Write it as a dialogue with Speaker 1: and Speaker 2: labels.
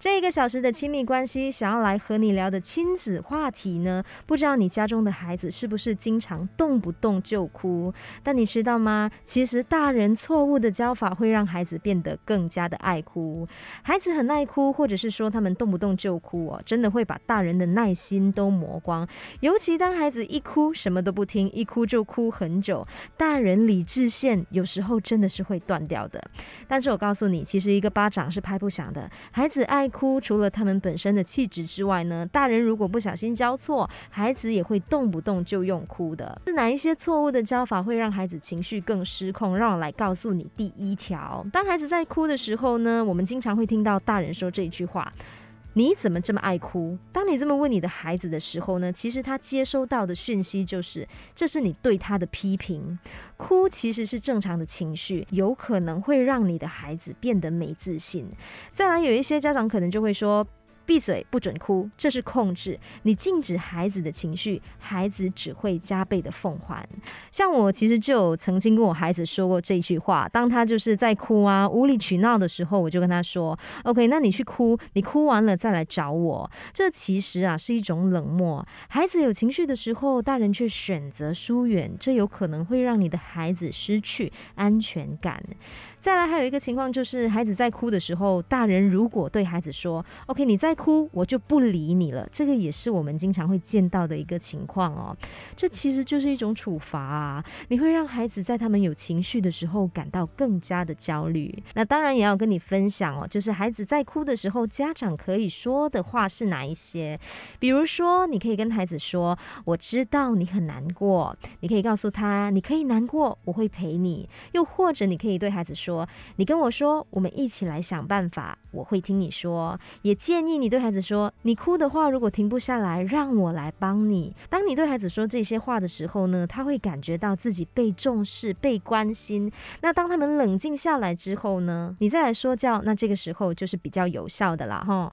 Speaker 1: 这一个小时的亲密关系，想要来和你聊的亲子话题呢？不知道你家中的孩子是不是经常动不动就哭？但你知道吗？其实大人错误的教法会让孩子变得更加的爱哭。孩子很爱哭，或者是说他们动不动就哭哦，真的会把大人的耐心都磨光。尤其当孩子一哭什么都不听，一哭就哭很久，大人理智线有时候真的是会断掉的。但是我告诉你，其实一个巴掌是拍不响的。孩子爱哭，除了他们本身的气质之外呢，大人如果不小心教错，孩子也会动不动就用哭的。是哪一些错误的教法会让孩子情绪更失控？让我来告诉你第一条：当孩子在哭的时候呢，我们经常会听到大人说这句话。你怎么这么爱哭？当你这么问你的孩子的时候呢？其实他接收到的讯息就是，这是你对他的批评。哭其实是正常的情绪，有可能会让你的孩子变得没自信。再来，有一些家长可能就会说。闭嘴，不准哭，这是控制。你禁止孩子的情绪，孩子只会加倍的奉还。像我其实就曾经跟我孩子说过这句话，当他就是在哭啊、无理取闹的时候，我就跟他说：“OK，那你去哭，你哭完了再来找我。”这其实啊是一种冷漠。孩子有情绪的时候，大人却选择疏远，这有可能会让你的孩子失去安全感。再来，还有一个情况就是，孩子在哭的时候，大人如果对孩子说：“OK，你在哭，我就不理你了。”这个也是我们经常会见到的一个情况哦。这其实就是一种处罚啊！你会让孩子在他们有情绪的时候感到更加的焦虑。那当然也要跟你分享哦，就是孩子在哭的时候，家长可以说的话是哪一些？比如说，你可以跟孩子说：“我知道你很难过。”你可以告诉他：“你可以难过，我会陪你。”又或者，你可以对孩子说。你跟我说，我们一起来想办法，我会听你说。也建议你对孩子说，你哭的话，如果停不下来，让我来帮你。当你对孩子说这些话的时候呢，他会感觉到自己被重视、被关心。那当他们冷静下来之后呢，你再来说教，那这个时候就是比较有效的了哈。